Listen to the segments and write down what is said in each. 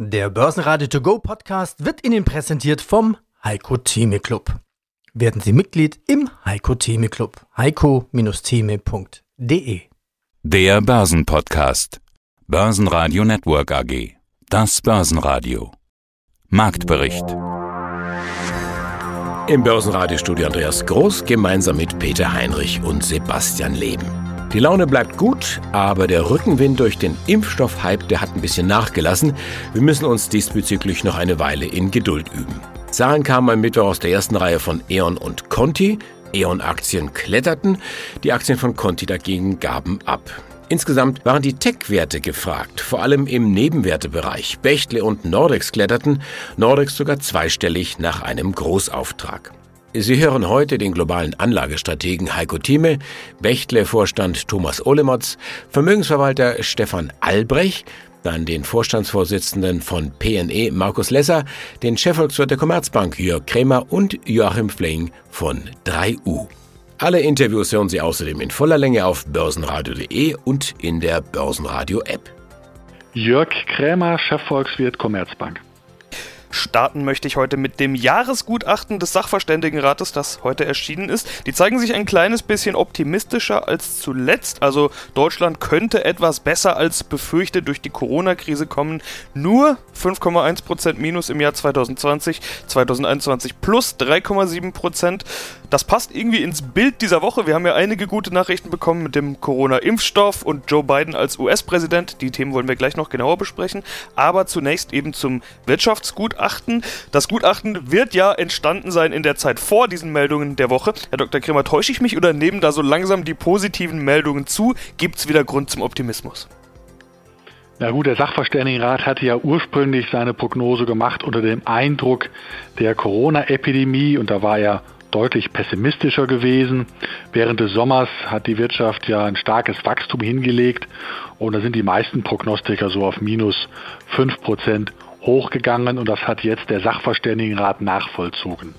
Der Börsenradio To Go Podcast wird Ihnen präsentiert vom Heiko Theme Club. Werden Sie Mitglied im Heiko Theme Club. heiko-theme.de Der Börsenpodcast. Börsenradio Network AG. Das Börsenradio. Marktbericht. Im Börsenradiostudio Andreas Groß gemeinsam mit Peter Heinrich und Sebastian Leben. Die Laune bleibt gut, aber der Rückenwind durch den Impfstoffhype, der hat ein bisschen nachgelassen. Wir müssen uns diesbezüglich noch eine Weile in Geduld üben. Zahlen kamen am Mittwoch aus der ersten Reihe von E.ON und Conti. E.ON-Aktien kletterten, die Aktien von Conti dagegen gaben ab. Insgesamt waren die Tech-Werte gefragt, vor allem im Nebenwertebereich. Bechtle und Nordex kletterten, Nordex sogar zweistellig nach einem Großauftrag. Sie hören heute den globalen Anlagestrategen Heiko Thieme, Bechtle-Vorstand Thomas Olemotz, Vermögensverwalter Stefan Albrecht, dann den Vorstandsvorsitzenden von PNE Markus Lesser, den Chefvolkswirt der Commerzbank Jörg Krämer und Joachim Fling von 3U. Alle Interviews hören Sie außerdem in voller Länge auf börsenradio.de und in der Börsenradio-App. Jörg Krämer, Chefvolkswirt Commerzbank. Starten möchte ich heute mit dem Jahresgutachten des Sachverständigenrates, das heute erschienen ist. Die zeigen sich ein kleines bisschen optimistischer als zuletzt. Also Deutschland könnte etwas besser als befürchtet durch die Corona-Krise kommen. Nur 5,1% Minus im Jahr 2020, 2021 plus 3,7%. Das passt irgendwie ins Bild dieser Woche. Wir haben ja einige gute Nachrichten bekommen mit dem Corona-Impfstoff und Joe Biden als US-Präsident. Die Themen wollen wir gleich noch genauer besprechen. Aber zunächst eben zum Wirtschaftsgutachten. Das Gutachten wird ja entstanden sein in der Zeit vor diesen Meldungen der Woche. Herr Dr. Kremer, täusche ich mich oder nehmen da so langsam die positiven Meldungen zu? Gibt es wieder Grund zum Optimismus? Na gut, der Sachverständigenrat hatte ja ursprünglich seine Prognose gemacht unter dem Eindruck der Corona-Epidemie und da war er deutlich pessimistischer gewesen. Während des Sommers hat die Wirtschaft ja ein starkes Wachstum hingelegt und da sind die meisten Prognostiker so auf minus 5 Prozent hochgegangen und das hat jetzt der Sachverständigenrat nachvollzogen.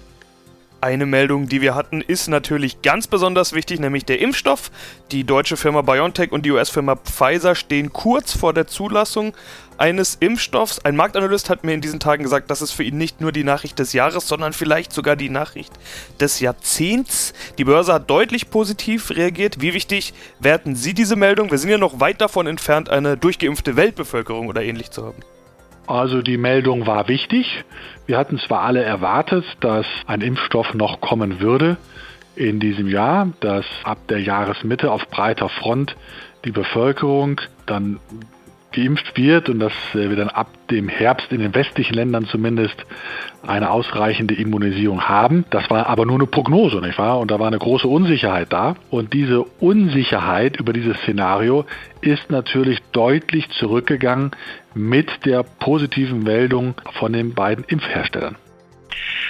Eine Meldung, die wir hatten, ist natürlich ganz besonders wichtig, nämlich der Impfstoff. Die deutsche Firma BioNTech und die US-Firma Pfizer stehen kurz vor der Zulassung eines Impfstoffs. Ein Marktanalyst hat mir in diesen Tagen gesagt, das ist für ihn nicht nur die Nachricht des Jahres, sondern vielleicht sogar die Nachricht des Jahrzehnts. Die Börse hat deutlich positiv reagiert. Wie wichtig werten Sie diese Meldung? Wir sind ja noch weit davon entfernt, eine durchgeimpfte Weltbevölkerung oder ähnlich zu haben. Also die Meldung war wichtig. Wir hatten zwar alle erwartet, dass ein Impfstoff noch kommen würde in diesem Jahr, dass ab der Jahresmitte auf breiter Front die Bevölkerung dann geimpft wird und dass wir dann ab dem Herbst in den westlichen Ländern zumindest eine ausreichende Immunisierung haben. Das war aber nur eine Prognose, nicht wahr? Und da war eine große Unsicherheit da. Und diese Unsicherheit über dieses Szenario ist natürlich deutlich zurückgegangen mit der positiven Meldung von den beiden Impfherstellern.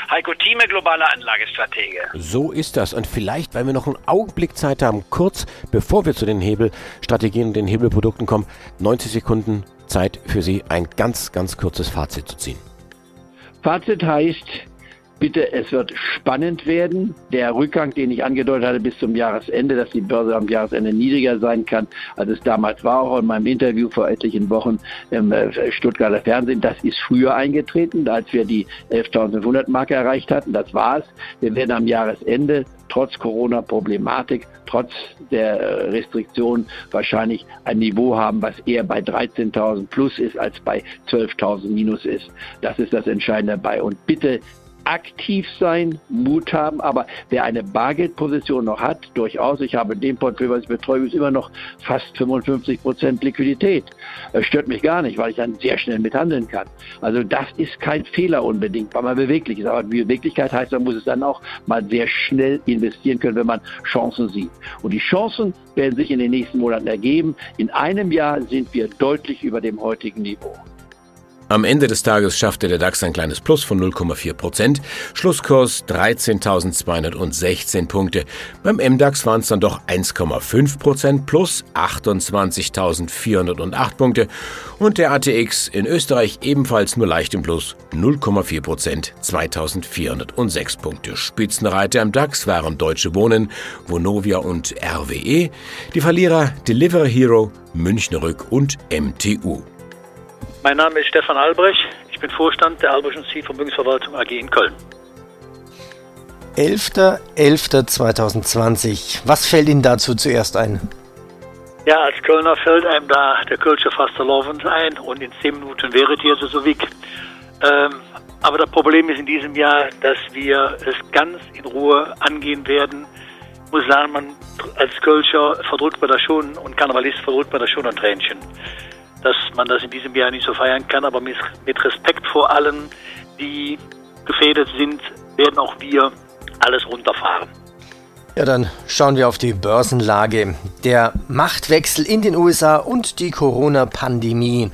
Heiko Thieme, globaler Anlagestratege. So ist das. Und vielleicht, weil wir noch einen Augenblick Zeit haben, kurz bevor wir zu den Hebelstrategien und den Hebelprodukten kommen, 90 Sekunden Zeit für Sie, ein ganz, ganz kurzes Fazit zu ziehen. Fazit heißt, bitte, es wird spannend werden. Der Rückgang, den ich angedeutet hatte bis zum Jahresende, dass die Börse am Jahresende niedriger sein kann, als es damals war, auch in meinem Interview vor etlichen Wochen im äh, Stuttgarter Fernsehen, das ist früher eingetreten, als wir die 11.500 Marke erreicht hatten. Das war's. Wir werden am Jahresende trotz Corona-Problematik, trotz der äh, Restriktionen wahrscheinlich ein Niveau haben, was eher bei 13.000 plus ist als bei 12.000 minus ist. Das ist das Entscheidende dabei. Und bitte aktiv sein, Mut haben, aber wer eine Bargeldposition noch hat, durchaus, ich habe in dem Portfolio, was ich betreue, ist immer noch fast 55 Prozent Liquidität. Das stört mich gar nicht, weil ich dann sehr schnell mithandeln kann. Also das ist kein Fehler unbedingt, weil man beweglich ist. Aber Beweglichkeit heißt, man muss es dann auch mal sehr schnell investieren können, wenn man Chancen sieht. Und die Chancen werden sich in den nächsten Monaten ergeben. In einem Jahr sind wir deutlich über dem heutigen Niveau. Am Ende des Tages schaffte der DAX ein kleines Plus von 0,4 Prozent. Schlusskurs 13.216 Punkte. Beim MDAX waren es dann doch 1,5 Prozent plus 28.408 Punkte. Und der ATX in Österreich ebenfalls nur leicht im Plus 0,4 Prozent 2.406 Punkte. Spitzenreiter im DAX waren Deutsche Wohnen, Vonovia und RWE. Die Verlierer Delivery Hero, Münchner Rück und MTU. Mein Name ist Stefan Albrecht. Ich bin Vorstand der Albrecht und Sie Vermögensverwaltung AG in Köln. 11.11.2020. Was fällt Ihnen dazu zuerst ein? Ja, als Kölner fällt einem da der Kölsche Fastelovens ein und in 10 Minuten wäret ihr so weg. Ähm, aber das Problem ist in diesem Jahr, dass wir es ganz in Ruhe angehen werden. Ich muss sagen, man als Kölscher verdrückt man da schon und Karnevalist verdrückt man da schon ein Tränchen. Dass man das in diesem Jahr nicht so feiern kann, aber mit, mit Respekt vor allen, die gefährdet sind, werden auch wir alles runterfahren. Ja, dann schauen wir auf die Börsenlage. Der Machtwechsel in den USA und die Corona-Pandemie.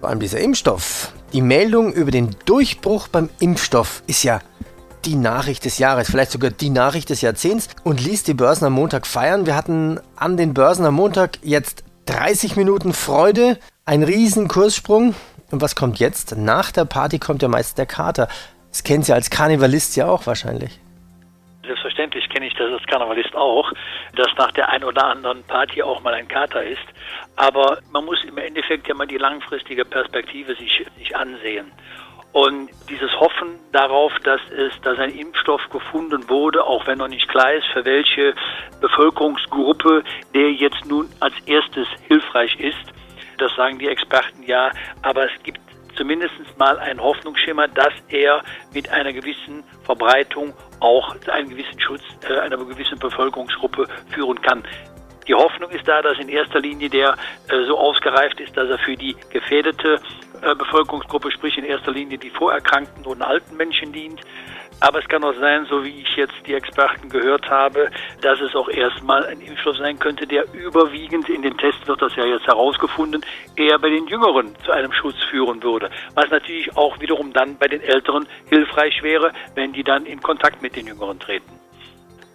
Vor allem dieser Impfstoff. Die Meldung über den Durchbruch beim Impfstoff ist ja die Nachricht des Jahres, vielleicht sogar die Nachricht des Jahrzehnts und ließ die Börsen am Montag feiern. Wir hatten an den Börsen am Montag jetzt 30 Minuten Freude, ein riesen Kurssprung. Und was kommt jetzt? Nach der Party kommt ja meist der Kater. Das kennen Sie als Karnevalist ja auch wahrscheinlich. Selbstverständlich kenne ich das als Karnevalist auch, dass nach der ein oder anderen Party auch mal ein Kater ist. Aber man muss im Endeffekt ja mal die langfristige Perspektive sich, sich ansehen. Und dieses Hoffen darauf, dass es, dass ein Impfstoff gefunden wurde, auch wenn noch nicht klar ist, für welche Bevölkerungsgruppe der jetzt nun als erstes hilfreich ist, das sagen die Experten ja, aber es gibt zumindest mal ein Hoffnungsschimmer, dass er mit einer gewissen Verbreitung auch einen gewissen Schutz äh, einer gewissen Bevölkerungsgruppe führen kann. Die Hoffnung ist da, dass in erster Linie der äh, so ausgereift ist, dass er für die gefährdete äh, Bevölkerungsgruppe, sprich in erster Linie die vorerkrankten und alten Menschen dient. Aber es kann auch sein, so wie ich jetzt die Experten gehört habe, dass es auch erstmal ein Impfstoff sein könnte, der überwiegend in den Tests wird das ja jetzt herausgefunden, eher bei den Jüngeren zu einem Schutz führen würde. Was natürlich auch wiederum dann bei den Älteren hilfreich wäre, wenn die dann in Kontakt mit den Jüngeren treten.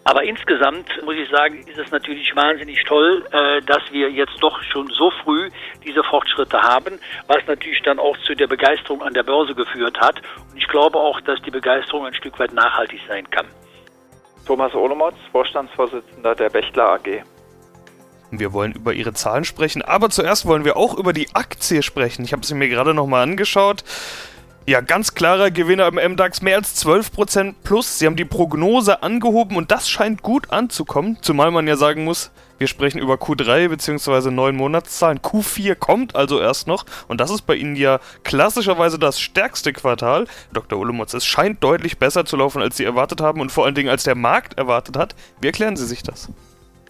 Aber insgesamt muss ich sagen, ist es natürlich wahnsinnig toll, äh, dass wir jetzt doch schon so früh diese Fortschritte haben, was natürlich dann auch zu der Begeisterung an der Börse geführt hat. Und ich glaube auch, dass die Begeisterung ein Stück weit nachhaltig sein kann. Thomas Olomotz, Vorstandsvorsitzender der Bechtle AG. Wir wollen über ihre Zahlen sprechen, aber zuerst wollen wir auch über die Aktie sprechen. Ich habe sie mir gerade nochmal angeschaut. Ja, ganz klarer Gewinner im MDAX, mehr als 12% plus. Sie haben die Prognose angehoben und das scheint gut anzukommen, zumal man ja sagen muss, wir sprechen über Q3 bzw. 9 Monatszahlen. Q4 kommt also erst noch und das ist bei Ihnen ja klassischerweise das stärkste Quartal. Dr. Ulemotz, es scheint deutlich besser zu laufen, als Sie erwartet haben und vor allen Dingen als der Markt erwartet hat. Wie erklären Sie sich das?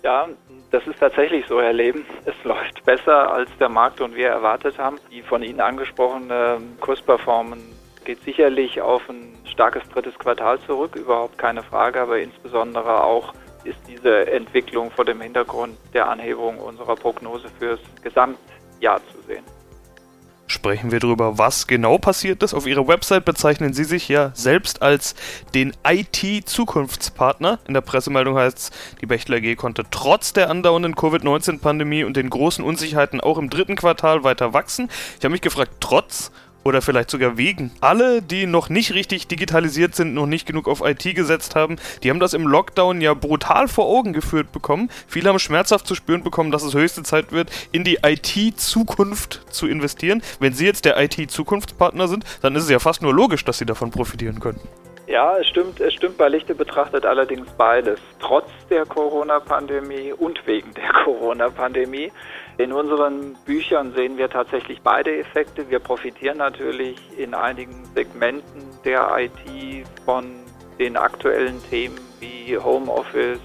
Ja, das ist tatsächlich so, Herr Leben. Es läuft besser, als der Markt und wir erwartet haben. Die von Ihnen angesprochene Kursperformance geht sicherlich auf ein starkes drittes Quartal zurück, überhaupt keine Frage, aber insbesondere auch ist diese Entwicklung vor dem Hintergrund der Anhebung unserer Prognose fürs Gesamtjahr zu sehen sprechen wir darüber, was genau passiert ist. Auf ihrer Website bezeichnen sie sich ja selbst als den IT-Zukunftspartner. In der Pressemeldung heißt es, die Bechtler AG konnte trotz der andauernden Covid-19-Pandemie und den großen Unsicherheiten auch im dritten Quartal weiter wachsen. Ich habe mich gefragt, trotz oder vielleicht sogar wegen. Alle, die noch nicht richtig digitalisiert sind, noch nicht genug auf IT gesetzt haben, die haben das im Lockdown ja brutal vor Augen geführt bekommen. Viele haben schmerzhaft zu spüren bekommen, dass es höchste Zeit wird, in die IT-Zukunft zu investieren. Wenn Sie jetzt der IT-Zukunftspartner sind, dann ist es ja fast nur logisch, dass Sie davon profitieren können. Ja, es stimmt, es stimmt bei Lichte betrachtet allerdings beides. Trotz der Corona-Pandemie und wegen der Corona-Pandemie in unseren Büchern sehen wir tatsächlich beide Effekte. Wir profitieren natürlich in einigen Segmenten der IT von den aktuellen Themen wie Homeoffice,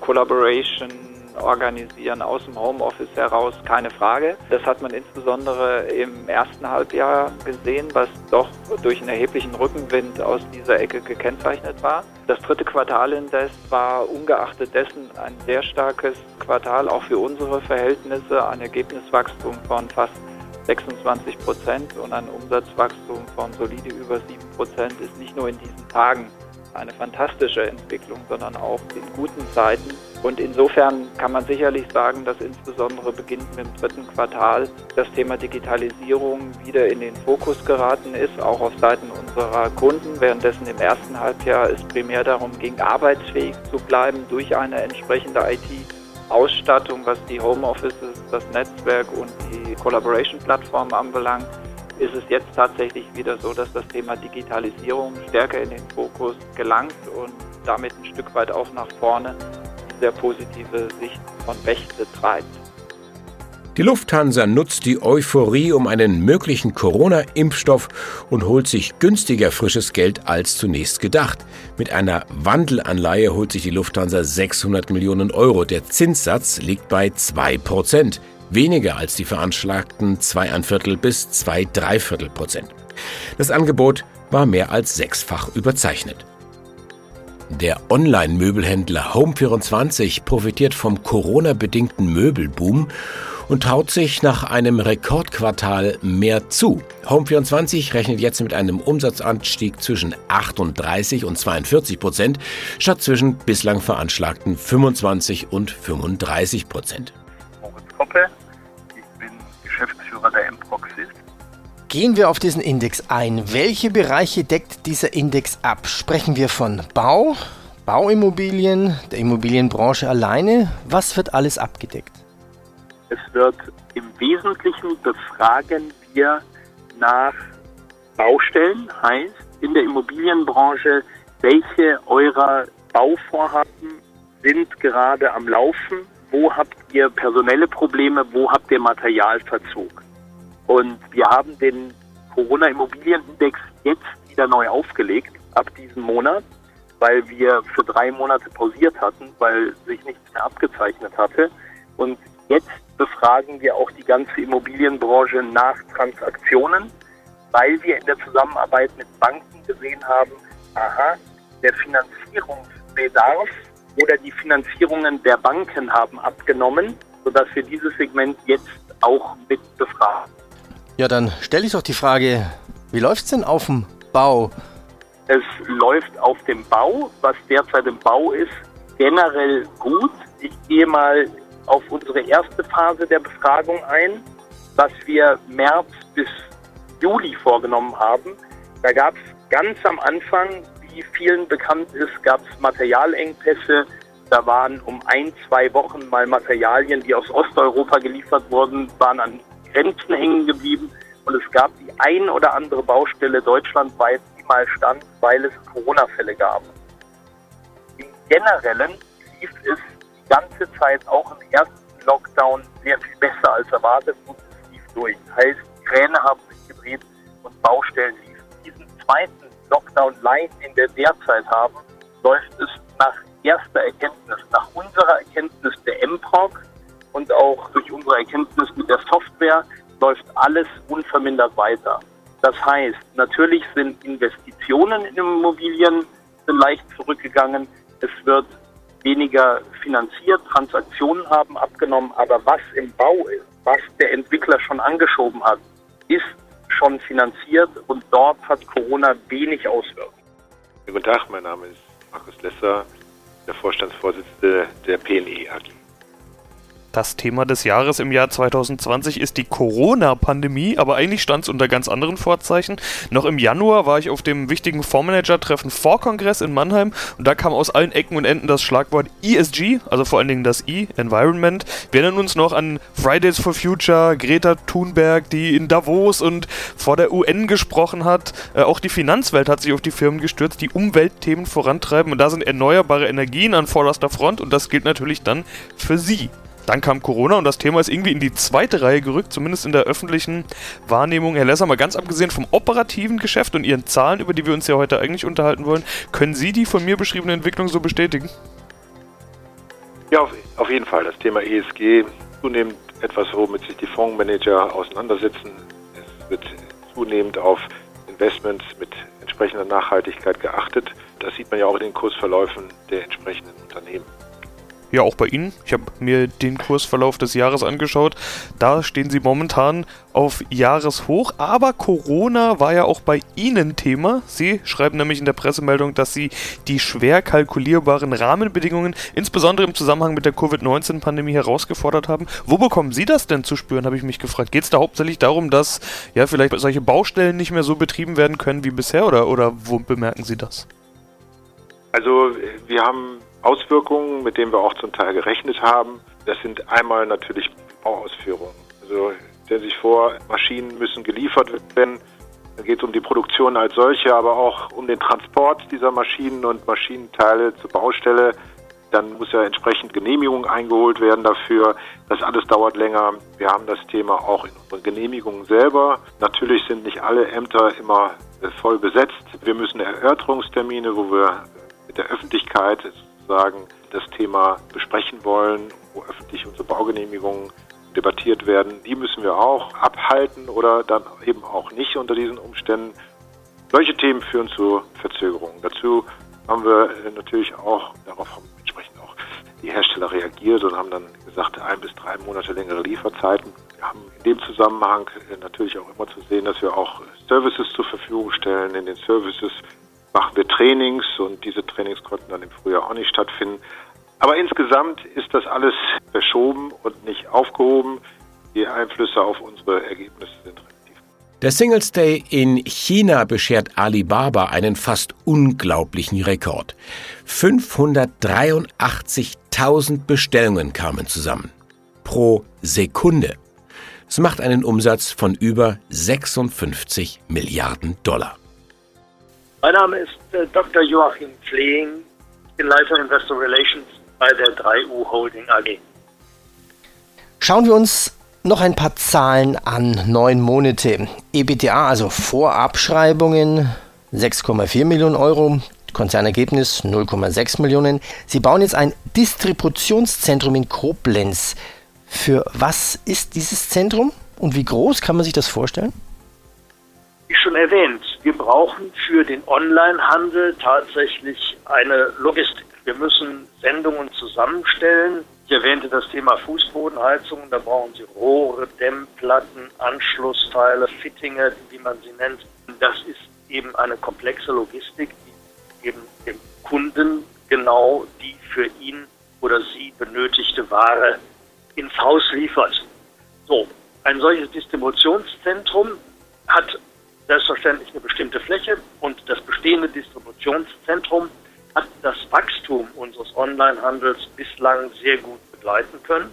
Collaboration, organisieren aus dem Homeoffice heraus, keine Frage. Das hat man insbesondere im ersten Halbjahr gesehen, was doch durch einen erheblichen Rückenwind aus dieser Ecke gekennzeichnet war. Das dritte Quartal indes war ungeachtet dessen ein sehr starkes Quartal, auch für unsere Verhältnisse, ein Ergebniswachstum von fast 26 Prozent und ein Umsatzwachstum von solide über 7 Prozent ist nicht nur in diesen Tagen eine fantastische Entwicklung, sondern auch in guten Zeiten. Und insofern kann man sicherlich sagen, dass insbesondere beginnend mit dem dritten Quartal das Thema Digitalisierung wieder in den Fokus geraten ist, auch auf Seiten unserer Kunden, währenddessen im ersten Halbjahr es primär darum ging, arbeitsfähig zu bleiben durch eine entsprechende IT-Ausstattung, was die Homeoffices, das Netzwerk und die Collaboration-Plattform anbelangt. Ist es jetzt tatsächlich wieder so, dass das Thema Digitalisierung stärker in den Fokus gelangt und damit ein Stück weit auch nach vorne sehr positive Sicht von Rechte treibt. Die Lufthansa nutzt die Euphorie um einen möglichen Corona-Impfstoff und holt sich günstiger frisches Geld als zunächst gedacht. Mit einer Wandelanleihe holt sich die Lufthansa 600 Millionen Euro. Der Zinssatz liegt bei 2 Prozent, weniger als die veranschlagten 2,25 bis 2,3 Prozent. Das Angebot war mehr als sechsfach überzeichnet. Der Online-Möbelhändler Home24 profitiert vom Corona-bedingten Möbelboom und traut sich nach einem Rekordquartal mehr zu. Home24 rechnet jetzt mit einem Umsatzanstieg zwischen 38 und 42 Prozent statt zwischen bislang veranschlagten 25 und 35 Prozent. Moritz Koppe, Gehen wir auf diesen Index ein. Welche Bereiche deckt dieser Index ab? Sprechen wir von Bau, Bauimmobilien, der Immobilienbranche alleine? Was wird alles abgedeckt? Es wird im Wesentlichen befragen wir nach Baustellen, heißt in der Immobilienbranche, welche eurer Bauvorhaben sind gerade am Laufen, wo habt ihr personelle Probleme, wo habt ihr Materialverzug. Und wir haben den Corona-Immobilienindex jetzt wieder neu aufgelegt, ab diesem Monat, weil wir für drei Monate pausiert hatten, weil sich nichts mehr abgezeichnet hatte. Und jetzt befragen wir auch die ganze Immobilienbranche nach Transaktionen, weil wir in der Zusammenarbeit mit Banken gesehen haben, aha, der Finanzierungsbedarf oder die Finanzierungen der Banken haben abgenommen, sodass wir dieses Segment jetzt auch mit befragen. Ja, dann stelle ich doch die Frage, wie läuft es denn auf dem Bau? Es läuft auf dem Bau, was derzeit im Bau ist, generell gut. Ich gehe mal auf unsere erste Phase der Befragung ein, was wir März bis Juli vorgenommen haben. Da gab es ganz am Anfang, wie vielen bekannt ist, gab es Materialengpässe. Da waren um ein, zwei Wochen mal Materialien, die aus Osteuropa geliefert wurden, waren an Grenzen hängen geblieben. Und es gab die ein oder andere Baustelle deutschlandweit, die mal stand, weil es Corona-Fälle gab. Im Generellen lief es ganze Zeit auch im ersten Lockdown sehr viel besser als erwartet und es lief durch. Heißt, Kräne haben sich gedreht und Baustellen liefen. Diesen zweiten Lockdown Light, den wir derzeit haben, läuft es nach erster Erkenntnis, nach unserer Erkenntnis der MPROG und auch durch unsere Erkenntnis mit der Software läuft alles unvermindert weiter. Das heißt, natürlich sind Investitionen in Immobilien leicht zurückgegangen. Es wird weniger finanziert, Transaktionen haben abgenommen, aber was im Bau ist, was der Entwickler schon angeschoben hat, ist schon finanziert und dort hat Corona wenig Auswirkungen. Guten Tag, mein Name ist Markus Lesser, der Vorstandsvorsitzende der PNE AG. Das Thema des Jahres im Jahr 2020 ist die Corona-Pandemie, aber eigentlich stand es unter ganz anderen Vorzeichen. Noch im Januar war ich auf dem wichtigen Fondsmanager-Treffen Vorkongress in Mannheim und da kam aus allen Ecken und Enden das Schlagwort ESG, also vor allen Dingen das E, Environment. Wir erinnern uns noch an Fridays for Future, Greta Thunberg, die in Davos und vor der UN gesprochen hat. Äh, auch die Finanzwelt hat sich auf die Firmen gestürzt, die Umweltthemen vorantreiben und da sind erneuerbare Energien an vorderster Front und das gilt natürlich dann für Sie. Dann kam Corona und das Thema ist irgendwie in die zweite Reihe gerückt, zumindest in der öffentlichen Wahrnehmung. Herr Lesser, mal ganz abgesehen vom operativen Geschäft und Ihren Zahlen, über die wir uns ja heute eigentlich unterhalten wollen, können Sie die von mir beschriebene Entwicklung so bestätigen? Ja, auf, auf jeden Fall. Das Thema ESG zunehmend etwas, womit sich die Fondsmanager auseinandersetzen. Es wird zunehmend auf Investments mit entsprechender Nachhaltigkeit geachtet. Das sieht man ja auch in den Kursverläufen der entsprechenden Unternehmen ja auch bei Ihnen. Ich habe mir den Kursverlauf des Jahres angeschaut. Da stehen Sie momentan auf Jahreshoch, aber Corona war ja auch bei Ihnen Thema. Sie schreiben nämlich in der Pressemeldung, dass Sie die schwer kalkulierbaren Rahmenbedingungen, insbesondere im Zusammenhang mit der Covid-19-Pandemie, herausgefordert haben. Wo bekommen Sie das denn zu spüren, habe ich mich gefragt. Geht es da hauptsächlich darum, dass ja vielleicht solche Baustellen nicht mehr so betrieben werden können wie bisher oder, oder wo bemerken Sie das? Also wir haben Auswirkungen, mit denen wir auch zum Teil gerechnet haben. Das sind einmal natürlich Bauausführungen. Also Stellen Sie sich vor, Maschinen müssen geliefert werden. Da geht es um die Produktion als solche, aber auch um den Transport dieser Maschinen und Maschinenteile zur Baustelle. Dann muss ja entsprechend Genehmigung eingeholt werden dafür. Das alles dauert länger. Wir haben das Thema auch in unseren Genehmigungen selber. Natürlich sind nicht alle Ämter immer voll besetzt. Wir müssen Erörterungstermine, wo wir mit der Öffentlichkeit sozusagen das Thema besprechen wollen, wo öffentlich unsere Baugenehmigungen debattiert werden, die müssen wir auch abhalten oder dann eben auch nicht unter diesen Umständen. Solche Themen führen zu Verzögerungen. Dazu haben wir natürlich auch, darauf haben entsprechend auch die Hersteller reagiert und haben dann gesagt, ein bis drei Monate längere Lieferzeiten. Wir haben in dem Zusammenhang natürlich auch immer zu sehen, dass wir auch Services zur Verfügung stellen. In den Services machen wir Trainings und diese Trainings konnten dann im Frühjahr auch nicht stattfinden. Aber insgesamt ist das alles verschoben und nicht aufgehoben. Die Einflüsse auf unsere Ergebnisse sind relativ. Der Singles Day in China beschert Alibaba einen fast unglaublichen Rekord. 583.000 Bestellungen kamen zusammen. Pro Sekunde. Es macht einen Umsatz von über 56 Milliarden Dollar. Mein Name ist äh, Dr. Joachim Flehing, ich bin Leiter Investor Relations bei der 3U Holding AG. Schauen wir uns noch ein paar Zahlen an. Neun Monate. EBTA, also Vorabschreibungen, 6,4 Millionen Euro. Konzernergebnis 0,6 Millionen. Sie bauen jetzt ein Distributionszentrum in Koblenz. Für was ist dieses Zentrum und wie groß kann man sich das vorstellen? Wie schon erwähnt, wir brauchen für den Onlinehandel tatsächlich eine Logistik. Wir müssen Sendungen zusammenstellen. Ich erwähnte das Thema Fußbodenheizung. Da brauchen Sie Rohre, Dämmplatten, Anschlussteile, Fittinge, wie man sie nennt. Das ist eben eine komplexe Logistik, die eben dem Kunden genau die für ihn oder sie benötigte Ware ins Haus liefert. So, ein solches Distributionszentrum hat selbstverständlich eine bestimmte Fläche und das bestehende Distributionszentrum hat das Wachstum unseres Onlinehandels bislang sehr gut begleiten können,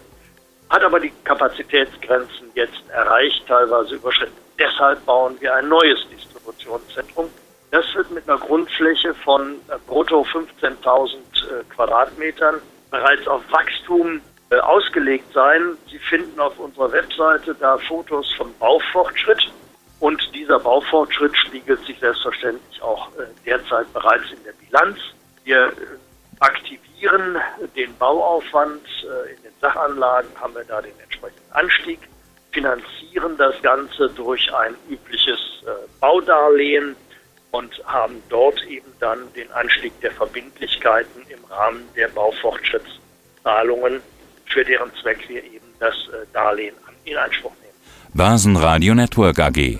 hat aber die Kapazitätsgrenzen jetzt erreicht, teilweise überschritten. Deshalb bauen wir ein neues Distributionszentrum. Das wird mit einer Grundfläche von äh, brutto 15.000 äh, Quadratmetern bereits auf Wachstum äh, ausgelegt sein. Sie finden auf unserer Webseite da Fotos vom Baufortschritt. Und dieser Baufortschritt spiegelt sich selbstverständlich auch derzeit bereits in der Bilanz. Wir äh, aktivieren den Bauaufwand. Äh, in den Sachanlagen haben wir da den entsprechenden Anstieg, finanzieren das Ganze durch ein übliches äh, Baudarlehen und haben dort eben dann den Anstieg der Verbindlichkeiten im Rahmen der Baufortschrittszahlungen, für deren Zweck wir eben das Darlehen in Anspruch nehmen. Basen Radio Network AG